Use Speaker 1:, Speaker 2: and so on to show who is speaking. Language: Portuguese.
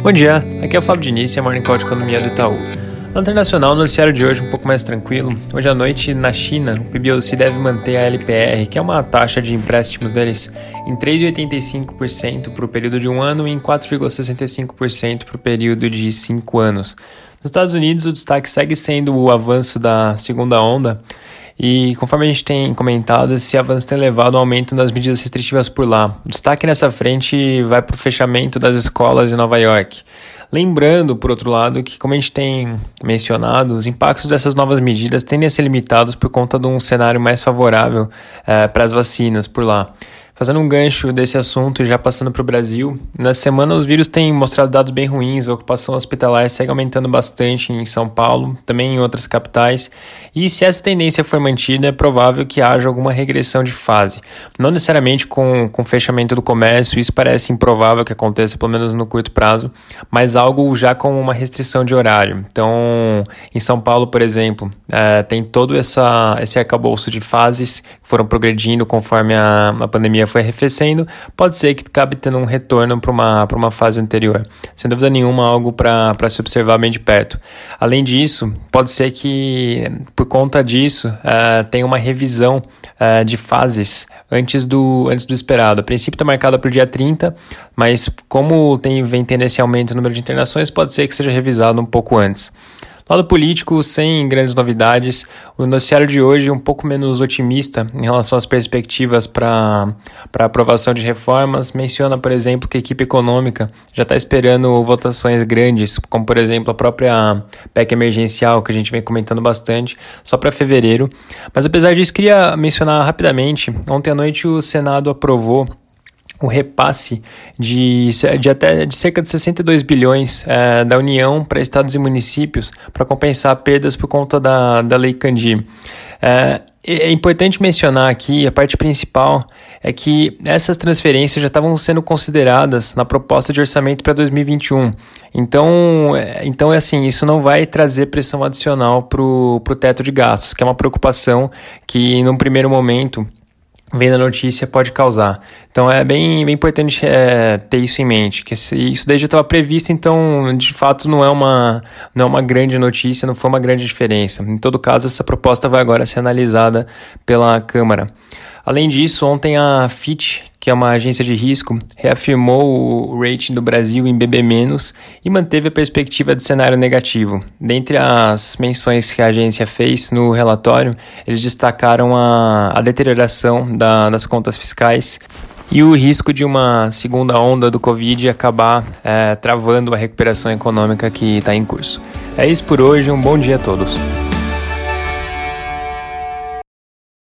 Speaker 1: Bom dia, aqui é o Fábio Diniz e a Morning Call de Economia do Itaú. No internacional, o noticiário de hoje um pouco mais tranquilo. Hoje à noite, na China, o PBOC deve manter a LPR, que é uma taxa de empréstimos deles, em 3,85% para o período de um ano e em 4,65% para o período de cinco anos. Nos Estados Unidos, o destaque segue sendo o avanço da segunda onda, e conforme a gente tem comentado, esse avanço tem levado ao aumento das medidas restritivas por lá. O destaque nessa frente vai para o fechamento das escolas em Nova York. Lembrando, por outro lado, que, como a gente tem mencionado, os impactos dessas novas medidas tendem a ser limitados por conta de um cenário mais favorável eh, para as vacinas por lá. Fazendo um gancho desse assunto e já passando para o Brasil, na semana os vírus têm mostrado dados bem ruins, a ocupação hospitalar segue aumentando bastante em São Paulo, também em outras capitais, e se essa tendência for mantida, é provável que haja alguma regressão de fase. Não necessariamente com, com fechamento do comércio, isso parece improvável que aconteça, pelo menos no curto prazo, mas algo já com uma restrição de horário. Então, em São Paulo, por exemplo, é, tem todo essa, esse arcabouço de fases que foram progredindo conforme a, a pandemia foi arrefecendo, pode ser que acabe tendo um retorno para uma, uma fase anterior. Sem dúvida nenhuma, algo para se observar bem de perto. Além disso, pode ser que, por conta disso, uh, tenha uma revisão uh, de fases antes do, antes do esperado. A princípio está marcada para o dia 30, mas como tem, vem tendo esse aumento no número de internações, pode ser que seja revisado um pouco antes. Lado político, sem grandes novidades, o noticiário de hoje é um pouco menos otimista em relação às perspectivas para aprovação de reformas. Menciona, por exemplo, que a equipe econômica já está esperando votações grandes, como por exemplo a própria PEC emergencial, que a gente vem comentando bastante, só para fevereiro. Mas apesar disso, queria mencionar rapidamente: ontem à noite o Senado aprovou o repasse de, de até de cerca de 62 bilhões é, da União para estados e municípios para compensar perdas por conta da, da Lei Candir. É, é importante mencionar aqui, a parte principal é que essas transferências já estavam sendo consideradas na proposta de orçamento para 2021. Então, é, então é assim, isso não vai trazer pressão adicional para o teto de gastos, que é uma preocupação que, num primeiro momento, vendo a notícia pode causar. Então é bem, bem importante é, ter isso em mente, que isso daí já estava previsto, então de fato não é, uma, não é uma grande notícia, não foi uma grande diferença. Em todo caso, essa proposta vai agora ser analisada pela Câmara. Além disso, ontem a Fitch, que é uma agência de risco, reafirmou o rating do Brasil em BB- e manteve a perspectiva de cenário negativo. Dentre as menções que a agência fez no relatório, eles destacaram a, a deterioração da, das contas fiscais e o risco de uma segunda onda do Covid acabar é, travando a recuperação econômica que está em curso. É isso por hoje, um bom dia a todos.